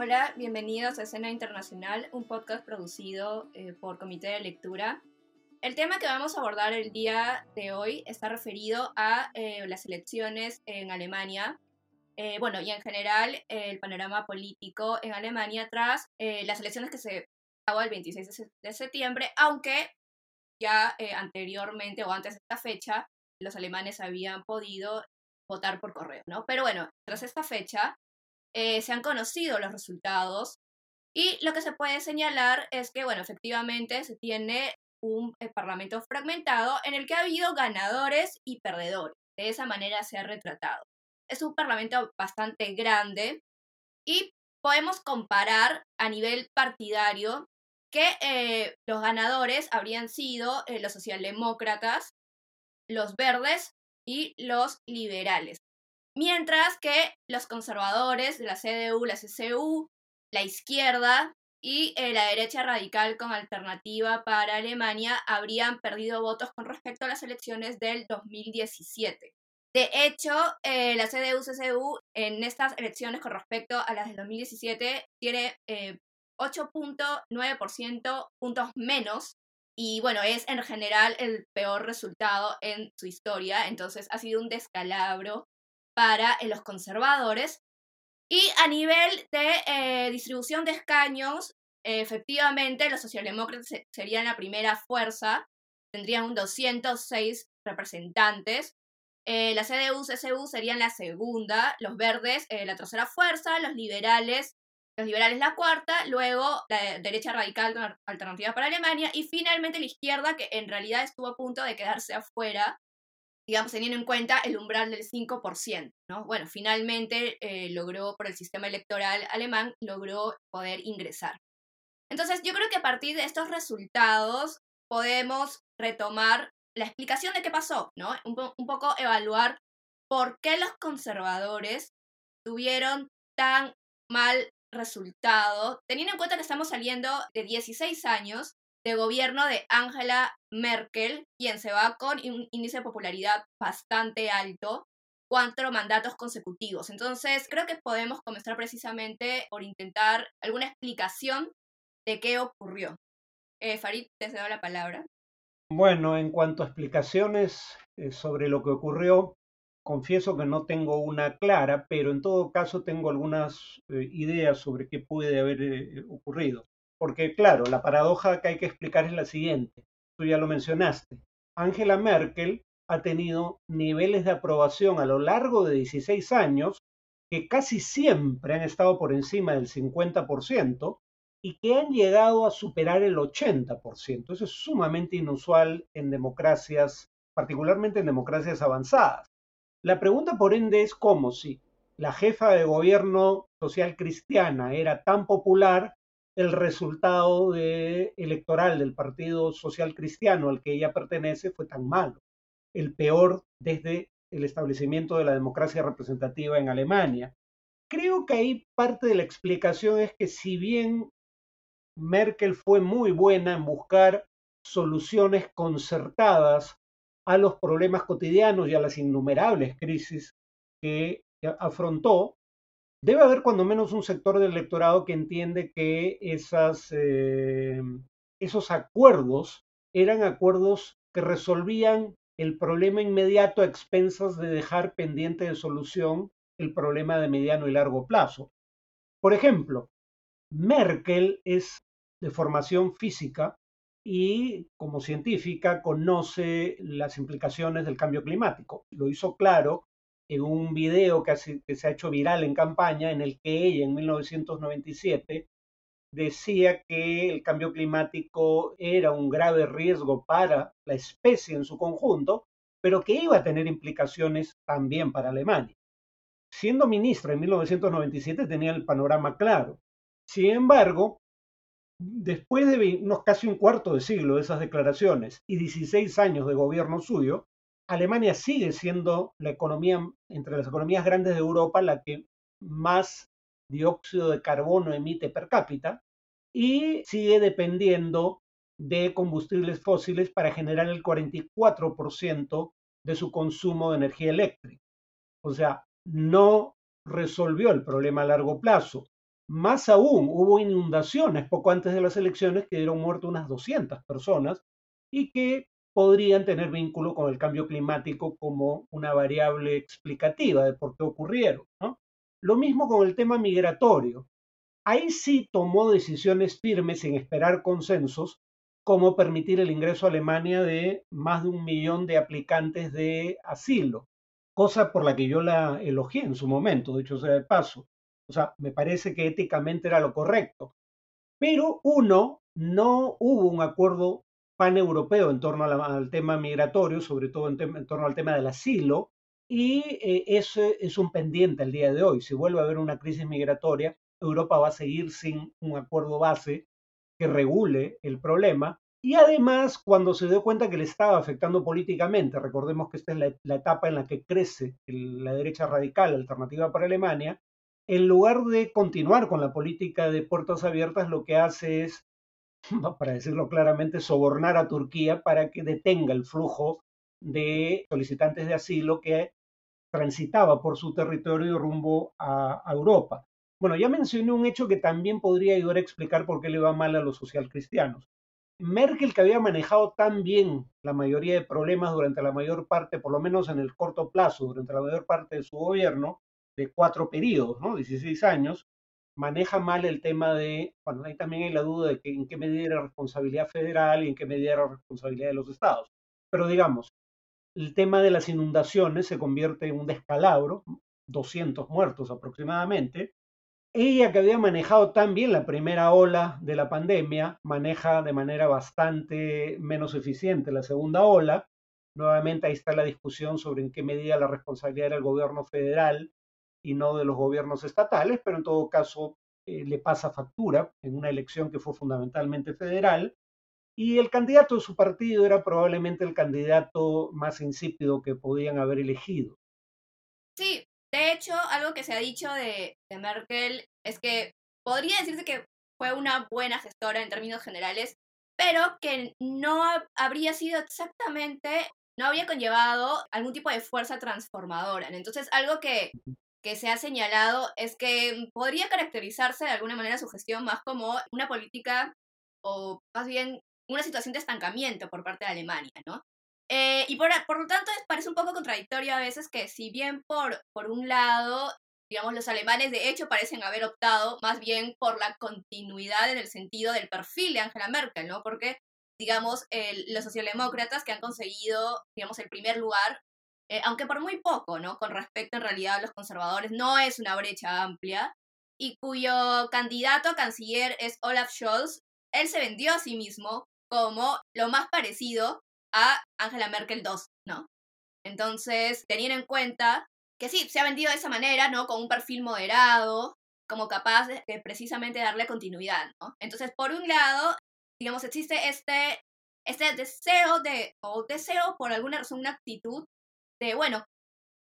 Hola, bienvenidos a Escena Internacional, un podcast producido eh, por Comité de Lectura. El tema que vamos a abordar el día de hoy está referido a eh, las elecciones en Alemania, eh, bueno, y en general el panorama político en Alemania tras las elecciones que se hago el 26 de septiembre, aunque ya anteriormente o antes de esta fecha los alemanes habían podido votar por correo, ¿no? Pero bueno, tras esta fecha eh, se han conocido los resultados y lo que se puede señalar es que, bueno, efectivamente se tiene un eh, parlamento fragmentado en el que ha habido ganadores y perdedores. De esa manera se ha retratado. Es un parlamento bastante grande y podemos comparar a nivel partidario que eh, los ganadores habrían sido los socialdemócratas, los verdes y los liberales. Mientras que los conservadores de la CDU, la CCU, la izquierda y eh, la derecha radical con alternativa para Alemania habrían perdido votos con respecto a las elecciones del 2017. De hecho, eh, la CDU-CSU en estas elecciones con respecto a las del 2017 tiene 8.9% eh, puntos menos y bueno, es en general el peor resultado en su historia, entonces ha sido un descalabro para eh, los conservadores. Y a nivel de eh, distribución de escaños, efectivamente los socialdemócratas serían la primera fuerza, tendrían un 206 representantes. Eh, la CDU-CSU serían la segunda, los verdes la tercera fuerza, los liberales los liberales la cuarta, luego la derecha radical alternativa para Alemania y finalmente la izquierda que en realidad estuvo a punto de quedarse afuera, digamos teniendo en cuenta el umbral del 5%, ¿no? Bueno, finalmente eh, logró por el sistema electoral alemán, logró poder ingresar. Entonces yo creo que a partir de estos resultados podemos retomar la explicación de qué pasó, ¿no? Un, un poco evaluar por qué los conservadores tuvieron tan mal resultado, teniendo en cuenta que estamos saliendo de 16 años de gobierno de Angela Merkel, quien se va con un índice de popularidad bastante alto, cuatro mandatos consecutivos. Entonces, creo que podemos comenzar precisamente por intentar alguna explicación de qué ocurrió. Eh, Farid, te cedo la palabra. Bueno, en cuanto a explicaciones eh, sobre lo que ocurrió, confieso que no tengo una clara, pero en todo caso tengo algunas eh, ideas sobre qué puede haber ocurrido. Porque claro, la paradoja que hay que explicar es la siguiente. Tú ya lo mencionaste. Angela Merkel ha tenido niveles de aprobación a lo largo de 16 años que casi siempre han estado por encima del 50% y que han llegado a superar el 80%. Eso es sumamente inusual en democracias, particularmente en democracias avanzadas. La pregunta, por ende, es cómo si la jefa de gobierno social cristiana era tan popular, el resultado electoral del Partido Social Cristiano al que ella pertenece fue tan malo, el peor desde el establecimiento de la democracia representativa en Alemania. Creo que ahí parte de la explicación es que si bien Merkel fue muy buena en buscar soluciones concertadas a los problemas cotidianos y a las innumerables crisis que afrontó, debe haber cuando menos un sector del electorado que entiende que eh, esos acuerdos eran acuerdos que resolvían el problema inmediato a expensas de dejar pendiente de solución el problema de mediano y largo plazo. Por ejemplo, Merkel es de formación física y como científica conoce las implicaciones del cambio climático. Lo hizo claro en un video que, se ha hecho viral en campaña en el que ella en 1997 decía que el cambio climático era un grave riesgo para la especie en su conjunto, pero que iba a tener implicaciones también para Alemania. Siendo ministra en 1997 tenía el panorama claro. Sin embargo, Después de unos casi un cuarto de siglo de esas declaraciones y 16 años de gobierno suyo, Alemania sigue siendo la economía, entre las economías grandes de Europa, la que más dióxido de carbono emite per cápita y sigue dependiendo de combustibles fósiles para generar el 44% de su consumo de energía eléctrica. O sea, no resolvió el problema a largo plazo Más aún, hubo inundaciones poco antes de las elecciones que dieron muerto unas 200 personas y que podrían tener vínculo con el cambio climático como una variable explicativa de por qué ocurrieron. Lo mismo con el tema migratorio. Ahí sí tomó decisiones firmes sin esperar consensos, como permitir el ingreso a Alemania de más de un millón de aplicantes de asilo, cosa por la que yo la elogié en su momento, de hecho sea de paso. O sea, me parece que éticamente era lo correcto. Pero uno, no hubo un acuerdo paneuropeo en torno al tema migratorio, sobre todo en, torno al tema del asilo, y eh, ese es un pendiente al día de hoy. Si vuelve a haber una crisis migratoria, Europa va a seguir sin un acuerdo base que regule el problema. Y además, cuando se dio cuenta que le estaba afectando políticamente, recordemos que esta es la, etapa en la que crece la derecha radical, alternativa para Alemania, en lugar de continuar con la política de puertas abiertas, lo que hace es, para decirlo claramente, sobornar a Turquía para que detenga el flujo de solicitantes de asilo que transitaba por su territorio rumbo a, Europa. Bueno, ya mencioné un hecho que también podría ayudar a explicar por qué le va mal a los socialcristianos. Merkel, que había manejado tan bien la mayoría de problemas durante la mayor parte, por lo menos en el corto plazo, durante la mayor parte de su gobierno, de cuatro periodos, ¿no? 16 años, maneja mal el tema de, bueno, ahí también hay la duda de que en qué medida era responsabilidad federal y en qué medida era responsabilidad de los estados. Pero digamos, el tema de las inundaciones se convierte en un descalabro, 200 muertos aproximadamente. Ella que había manejado tan bien la primera ola de la pandemia, maneja de manera bastante menos eficiente la segunda ola. Nuevamente ahí está la discusión sobre en qué medida la responsabilidad era el gobierno federal y no de los gobiernos estatales, pero en todo caso eh, le pasa factura en una elección que fue fundamentalmente federal. Y el candidato de su partido era probablemente el candidato más insípido que podían haber elegido. Sí, de hecho, algo que se ha dicho de, de Merkel es que podría decirse que fue una buena gestora en términos generales, pero que no habría sido exactamente, no había conllevado algún tipo de fuerza transformadora. Entonces, algo que que se ha señalado es que podría caracterizarse de alguna manera su gestión más como una política o más bien una situación de estancamiento por parte de Alemania, ¿no? Eh, y por, por, lo tanto parece un poco contradictorio a veces que si bien por, por un lado, digamos, los alemanes de hecho parecen haber optado más bien por la continuidad en el sentido del perfil de Angela Merkel, ¿no? Porque, digamos, los socialdemócratas que han conseguido, digamos, el primer lugar eh, aunque por muy poco, ¿no? Con respecto en realidad a los conservadores, no es una brecha amplia, y cuyo candidato a canciller es Olaf Scholz, él se vendió a sí mismo como lo más parecido a Angela Merkel II, ¿no? Entonces, teniendo en cuenta que sí, se ha vendido de esa manera, ¿no? Con un perfil moderado, como capaz de, precisamente darle continuidad, ¿no? Entonces, por un lado, digamos, existe este, este deseo de, o deseo por alguna razón, una actitud de, bueno,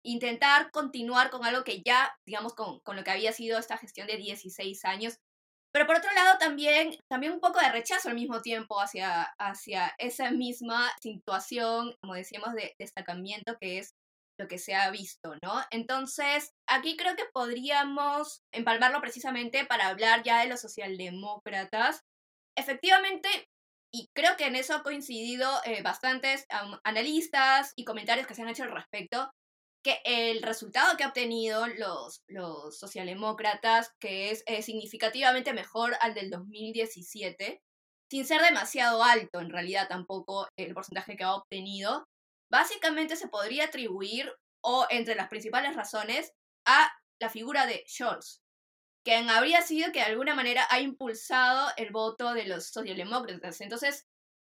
intentar continuar con algo que ya, digamos, con, con, lo que había sido esta gestión de 16 años. Pero por otro lado, también, también un poco de rechazo al mismo tiempo hacia, hacia esa misma situación, como decíamos, de destacamiento que es lo que se ha visto, ¿no? Entonces, aquí creo que podríamos empalmarlo precisamente para hablar ya de los socialdemócratas. Efectivamente, y creo que en eso ha coincidido eh, bastantes analistas y comentarios que se han hecho al respecto, que el resultado que ha obtenido los, los socialdemócratas, que es eh, significativamente mejor al del 2017, sin ser demasiado alto en realidad tampoco el porcentaje que ha obtenido, básicamente se podría atribuir, o entre las principales razones, a la figura de Scholz, quien habría sido que de alguna manera ha impulsado el voto de los socialdemócratas. Entonces,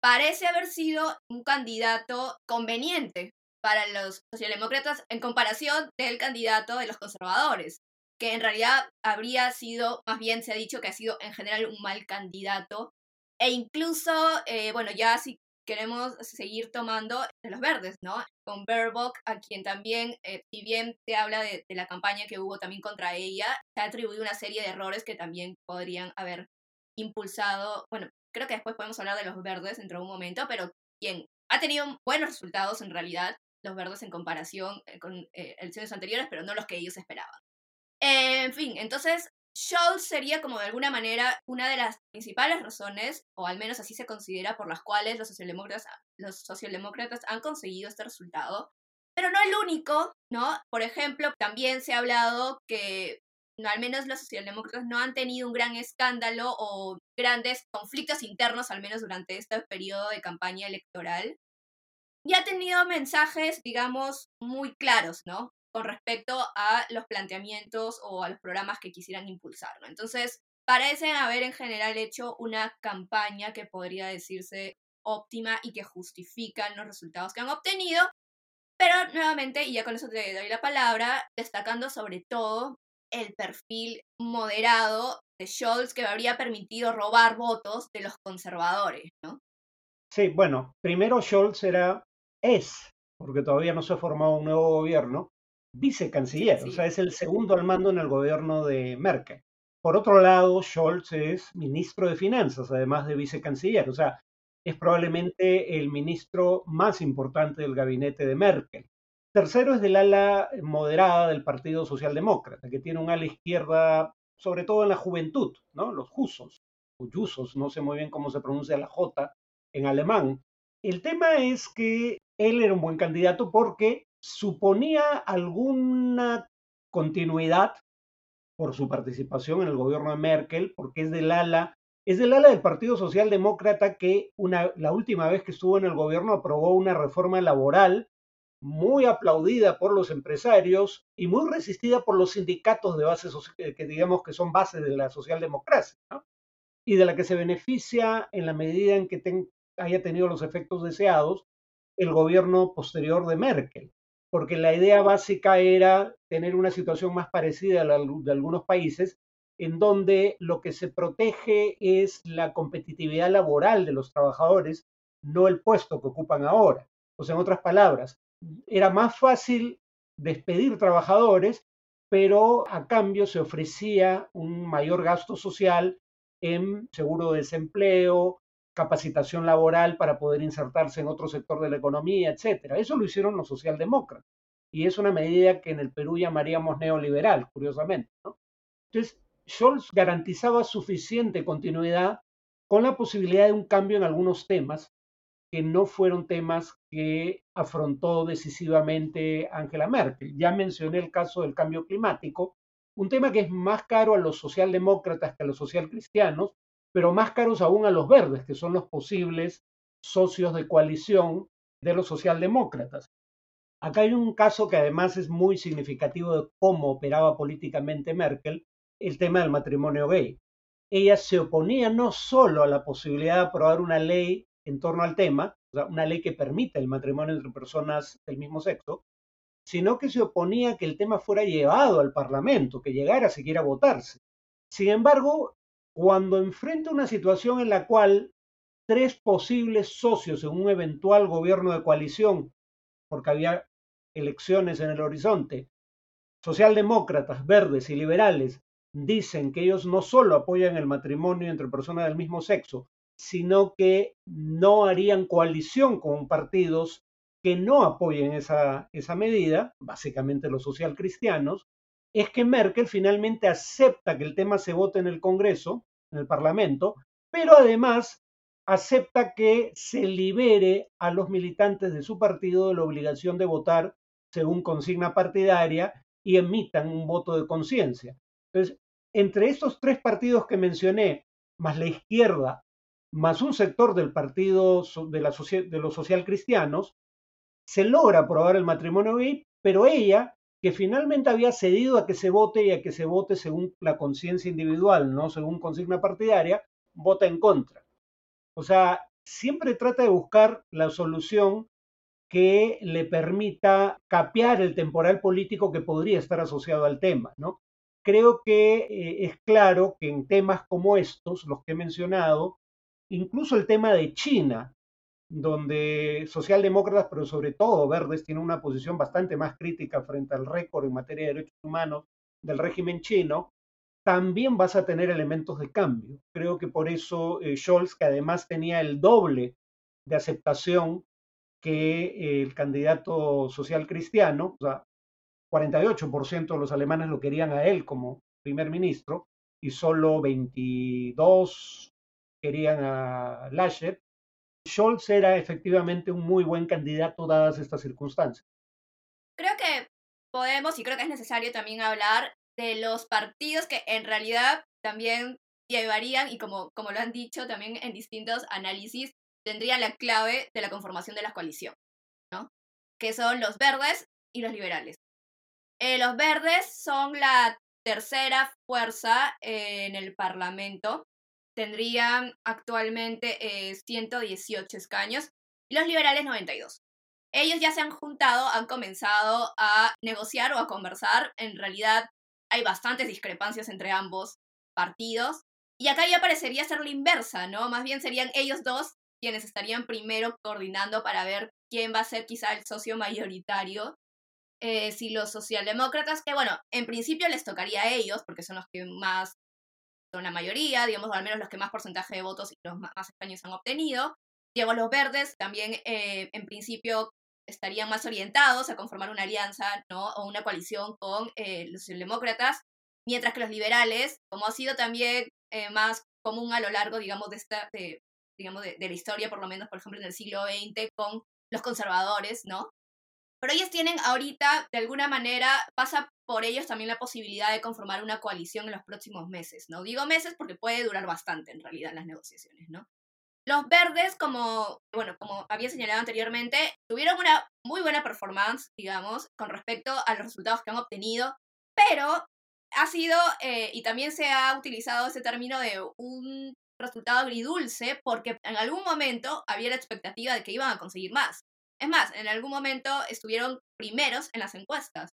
parece haber sido un candidato conveniente para los socialdemócratas en comparación del candidato de los conservadores, que en realidad habría sido, más bien se ha dicho que ha sido en general un mal candidato, e incluso, eh, bueno, ya si queremos seguir tomando de los verdes, ¿no? Con Baerbock, a quien también, eh, si bien se habla de, la campaña que hubo también contra ella, se ha atribuido una serie de errores que también podrían haber impulsado, bueno, creo que después podemos hablar de los verdes dentro de un momento, pero quien ha tenido buenos resultados en realidad, los verdes en comparación eh, con eh, elecciones anteriores, pero no los que ellos esperaban. en fin, entonces Scholz sería como de alguna manera una de las principales razones, o al menos así se considera, por las cuales los socialdemócratas, los socialdemócratas han conseguido este resultado. Pero no el único, ¿no? Por ejemplo, también se ha hablado que no, al menos los socialdemócratas no han tenido un gran escándalo o grandes conflictos internos, al menos durante este periodo de campaña electoral. Y ha tenido mensajes, digamos, muy claros, ¿no? Con respecto a los planteamientos o a los programas que quisieran impulsar, ¿no? Entonces, parecen haber en general hecho una campaña que podría decirse óptima y que justifican los resultados que han obtenido. Pero nuevamente, y ya con eso te doy la palabra, destacando sobre todo el perfil moderado de Scholz que habría permitido robar votos de los conservadores, ¿no? Sí, bueno, primero Scholz era, es, porque todavía no se ha formado un nuevo gobierno, vicecanciller, o sea, es el segundo al mando en el gobierno de Merkel. Por otro lado, Scholz es ministro de Finanzas, además de vicecanciller, o sea, es probablemente el ministro más importante del gabinete de Merkel. Tercero es del ala moderada del Partido Socialdemócrata, que tiene un ala izquierda, sobre todo en la juventud, ¿no? Los Jusos, o Jusos, no sé muy bien cómo se pronuncia la J en alemán. El tema es que él era un buen candidato porque suponía alguna continuidad por su participación en el gobierno de Merkel, porque es del ala, es del ala del Partido Socialdemócrata que una, la última vez que estuvo en el gobierno aprobó una reforma laboral muy aplaudida por los empresarios y muy resistida por los sindicatos de base eh, que digamos que son bases de la socialdemocracia, y de la que se beneficia en la medida en que haya tenido los efectos deseados el gobierno posterior de Merkel, porque la idea básica era tener una situación más parecida a la de algunos países, en donde lo que se protege es la competitividad laboral de los trabajadores, no el puesto que ocupan ahora. O sea, en otras palabras, era más fácil despedir trabajadores, pero a cambio se ofrecía un mayor gasto social en seguro de desempleo, capacitación laboral para poder insertarse en otro sector de la economía, etcétera. Eso lo hicieron los socialdemócratas y es una medida que en el Perú llamaríamos neoliberal, curiosamente. Entonces, Scholz garantizaba suficiente continuidad con la posibilidad de un cambio en algunos temas que no fueron temas que afrontó decisivamente Angela Merkel. Ya mencioné el caso del cambio climático, un tema que es más caro a los socialdemócratas que a los socialcristianos, pero más caros aún a los verdes, que son los posibles socios de coalición de los socialdemócratas. Acá hay un caso que además es muy significativo de cómo operaba políticamente Merkel, el tema del matrimonio gay. Ella se oponía no solo a la posibilidad de aprobar una ley en torno al tema, una ley que permita el matrimonio entre personas del mismo sexo, sino que se oponía a que el tema fuera llevado al Parlamento, que llegara siquiera a votarse. Sin embargo, cuando enfrenta una situación en la cual tres posibles socios en un eventual gobierno de coalición, porque había elecciones en el horizonte, socialdemócratas, verdes y liberales, dicen que ellos no solo apoyan el matrimonio entre personas del mismo sexo, sino que no harían coalición con partidos que no apoyen esa, esa medida, básicamente los socialcristianos, es que Merkel finalmente acepta que el tema se vote en el Congreso, en el Parlamento, pero además acepta que se libere a los militantes de su partido de la obligación de votar según consigna partidaria y emitan un voto de conciencia. Entonces, entre estos tres partidos que mencioné, más la izquierda más un sector del partido de, de los socialcristianos, se logra aprobar el matrimonio gay, pero ella, que finalmente había cedido a que se vote y a que se vote según la conciencia individual, no según consigna partidaria, vota en contra. O sea, siempre trata de buscar la solución que le permita capear el temporal político que podría estar asociado al tema, ¿no? Creo que eh, es claro que en temas como estos, los que he mencionado, incluso el tema de China, donde socialdemócratas, pero sobre todo verdes, tienen una posición bastante más crítica frente al récord en materia de derechos humanos del régimen chino, también vas a tener elementos de cambio. Creo que por eso eh, Scholz, que además tenía el doble de aceptación que el candidato social cristiano, o sea, 48% de los alemanes lo querían a él como primer ministro, y solo 22 querían a Laschet, Scholz era efectivamente un muy buen candidato dadas estas circunstancias. Creo que podemos y creo que es necesario también hablar de los partidos que en realidad también llevarían, y como, como lo han dicho también en distintos análisis, tendrían la clave de la conformación de la coalición, ¿no? Que son los verdes y los liberales. Eh, los verdes son la tercera fuerza en el Parlamento. Tendrían actualmente 118 eh, escaños y los liberales 92. Ellos ya se han juntado, han comenzado a negociar o a conversar. En realidad hay bastantes discrepancias entre ambos partidos. Y acá ya parecería ser la inversa, ¿no? Más bien serían ellos dos quienes estarían primero coordinando para ver quién va a ser quizá el socio mayoritario. Eh, si los socialdemócratas, que bueno, en principio les tocaría a ellos, porque son los que más son la mayoría, digamos, o al menos los que más porcentaje de votos y los más, escaños han obtenido. Digamos, los verdes también eh, en principio estarían más orientados a conformar una alianza, ¿no? O una coalición con eh, los socialdemócratas, mientras que los liberales, como ha sido también eh, más común a lo largo, digamos, de esta, digamos, de, la historia, por lo menos, por ejemplo, en el siglo XX, con los conservadores, ¿no? Pero ellos tienen ahorita, de alguna manera, pasa por ellos también la posibilidad de conformar una coalición en los próximos meses, ¿no? Digo meses porque puede durar bastante, en realidad, las negociaciones, ¿no? Los verdes, como, bueno, como había señalado anteriormente, tuvieron una muy buena performance, digamos, con respecto a los resultados que han obtenido, pero ha sido, eh, y también se ha utilizado ese término de un resultado agridulce, porque en algún momento había la expectativa de que iban a conseguir más. Es más, en algún momento estuvieron primeros en las encuestas,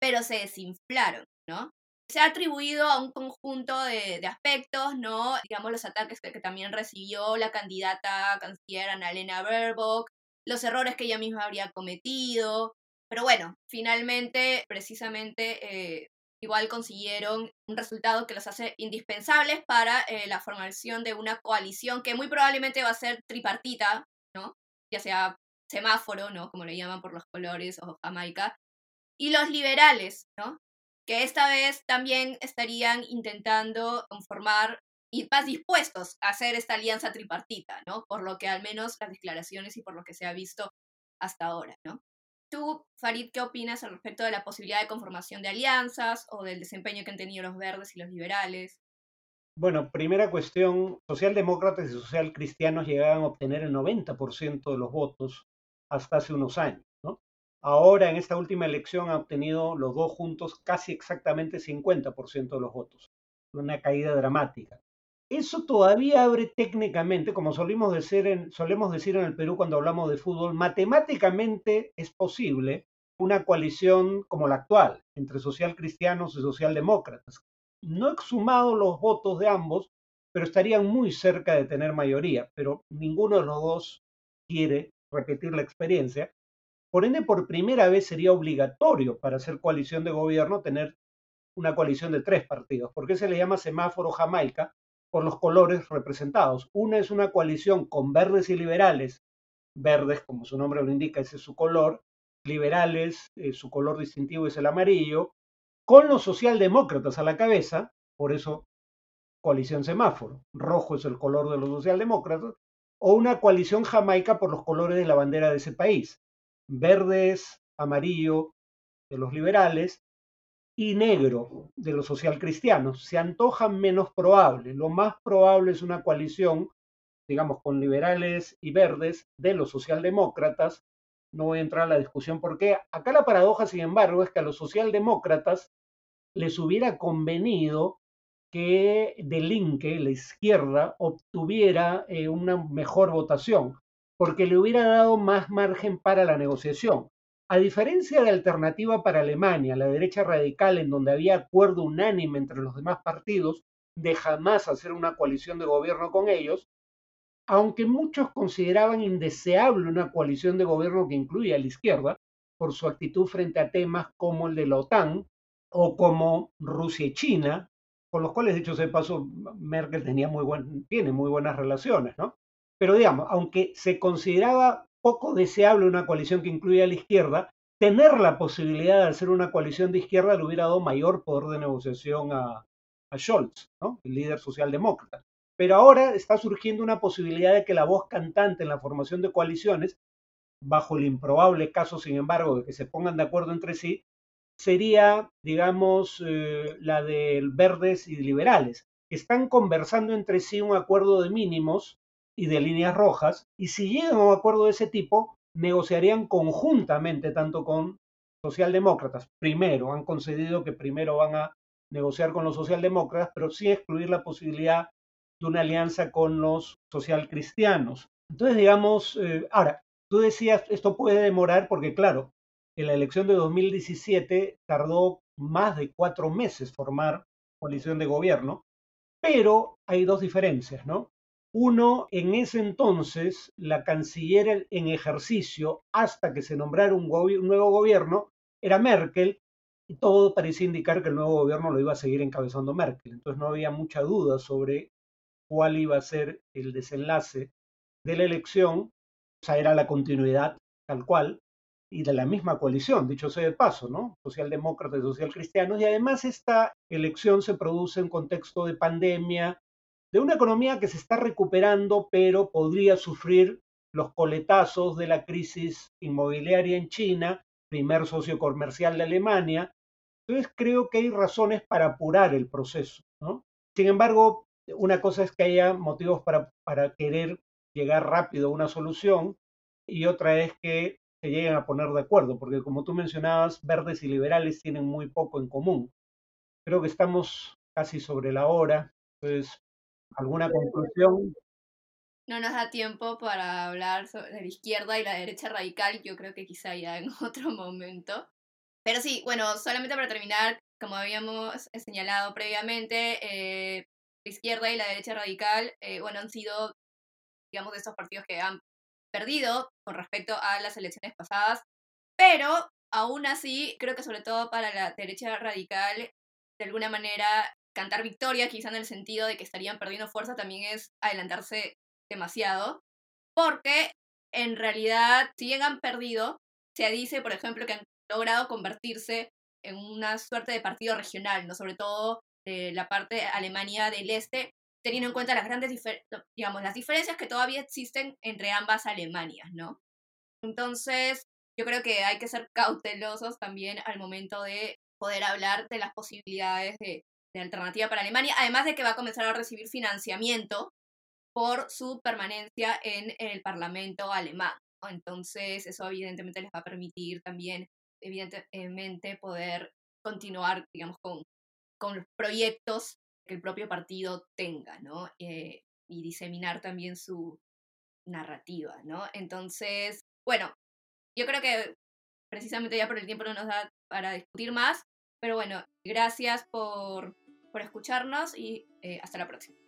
pero se desinflaron, ¿no? se ha atribuido a un conjunto de, aspectos, ¿no? Digamos, los ataques que, también recibió la candidata canciller Annalena Baerbock, los errores que ella misma habría cometido. Pero bueno, finalmente, precisamente, eh, igual consiguieron un resultado que los hace indispensables para eh, la formación de una coalición que muy probablemente va a ser tripartita, ¿no? Ya sea semáforo, ¿no? Como le llaman por los colores, o Jamaica. Y los liberales, ¿no? que esta vez también estarían intentando conformar y más dispuestos a hacer esta alianza tripartita, ¿no? Por lo que al menos las declaraciones y por lo que se ha visto hasta ahora, ¿no? Tú, Farid, ¿qué opinas al respecto de la posibilidad de conformación de alianzas o del desempeño que han tenido los verdes y los liberales? Bueno, primera cuestión, socialdemócratas y socialcristianos llegaban a obtener el 90% de los votos hasta hace unos años. Ahora, en esta última elección, ha obtenido los dos juntos casi exactamente 50% de los votos. Una caída dramática. Eso todavía abre técnicamente, como solemos decir, en, el Perú cuando hablamos de fútbol, matemáticamente es posible una coalición como la actual, entre socialcristianos y socialdemócratas. No he sumado los votos de ambos, pero estarían muy cerca de tener mayoría, pero ninguno de los dos quiere repetir la experiencia por ende, por primera vez sería obligatorio para hacer coalición de gobierno tener una coalición de tres partidos. ¿Por qué se le llama semáforo Jamaica? Por los colores representados. Una es una coalición con verdes y liberales. Verdes, como su nombre lo indica, ese es su color. Liberales, eh, su color distintivo es el amarillo. Con los socialdemócratas a la cabeza, por eso coalición semáforo. Rojo es el color de los socialdemócratas. O una coalición Jamaica por los colores de la bandera de ese país verdes, amarillo de los liberales y negro de los socialcristianos. Se antoja menos probable. Lo más probable es una coalición, digamos, con liberales y verdes de los socialdemócratas. No voy a entrar a la discusión porque acá la paradoja, sin embargo, es que a los socialdemócratas les hubiera convenido que Delinque, la izquierda, obtuviera eh, una mejor votación porque le hubiera dado más margen para la negociación. A diferencia de Alternativa para Alemania, la derecha radical, en donde había acuerdo unánime entre los demás partidos de jamás hacer una coalición de gobierno con ellos, aunque muchos consideraban indeseable una coalición de gobierno que incluya a la izquierda, por su actitud frente a temas como el de la OTAN o como Rusia y China, con los cuales, dicho sea de paso, Merkel tenía muy buen, tiene muy buenas relaciones, ¿no? Pero digamos, aunque se consideraba poco deseable una coalición que incluya a la izquierda, tener la posibilidad de hacer una coalición de izquierda le hubiera dado mayor poder de negociación a, a Scholz, ¿no? el líder socialdemócrata. Pero ahora está surgiendo una posibilidad de que la voz cantante en la formación de coaliciones, bajo el improbable caso, sin embargo, de que se pongan de acuerdo entre sí, sería, digamos, eh, la de verdes y liberales, están conversando entre sí un acuerdo de mínimos y de líneas rojas, y si llegan a un acuerdo de ese tipo, negociarían conjuntamente tanto con socialdemócratas. Primero, han concedido que primero van a negociar con los socialdemócratas, pero sin excluir la posibilidad de una alianza con los socialcristianos. Entonces, digamos, eh, ahora, tú decías, esto puede demorar porque, claro, en la elección de 2017 tardó más de cuatro meses formar coalición de gobierno, pero hay dos diferencias, ¿no? Uno, en ese entonces, la canciller en ejercicio, hasta que se nombrara un, nuevo gobierno, era Merkel, y todo parecía indicar que el nuevo gobierno lo iba a seguir encabezando Merkel. Entonces no había mucha duda sobre cuál iba a ser el desenlace de la elección, o sea, era la continuidad tal cual, y de la misma coalición, dicho sea de paso, ¿no? Socialdemócratas y socialcristianos, y además esta elección se produce en contexto de pandemia, de una economía que se está recuperando, pero podría sufrir los coletazos de la crisis inmobiliaria en China, primer socio comercial de Alemania. Entonces creo que hay razones para apurar el proceso. ¿no? Sin embargo, una cosa es que haya motivos para, para querer llegar rápido a una solución y otra es que se lleguen a poner de acuerdo, porque como tú mencionabas, verdes y liberales tienen muy poco en común. Creo que estamos casi sobre la hora, entonces ¿Alguna conclusión? No nos da tiempo para hablar sobre la izquierda y la derecha radical, yo creo que quizá ya en otro momento. Pero sí, bueno, solamente para terminar, como habíamos señalado previamente, eh, la izquierda y la derecha radical, eh, bueno, han sido, digamos, estos partidos que han perdido con respecto a las elecciones pasadas, pero aún así, creo que sobre todo para la derecha radical, de alguna manera cantar victoria, quizá en el sentido de que estarían perdiendo fuerza, también es adelantarse demasiado, porque en realidad, si bien han perdido, se dice, por ejemplo, que han logrado convertirse en una suerte de partido regional, ¿no? Sobre todo de la parte de Alemania del Este, teniendo en cuenta las grandes digamos, las diferencias que todavía existen entre ambas Alemanias, ¿no? Entonces, yo creo que hay que ser cautelosos también al momento de poder hablar de las posibilidades de de alternativa para Alemania, además de que va a comenzar a recibir financiamiento por su permanencia en, el Parlamento alemán. Entonces, eso evidentemente les va a permitir también, evidentemente, poder continuar, digamos, con, con los proyectos que el propio partido tenga, ¿no? Eh, y diseminar también su narrativa, ¿no? Entonces, bueno, yo creo que precisamente ya por el tiempo no nos da para discutir más, pero bueno, gracias por por escucharnos y eh, hasta la próxima.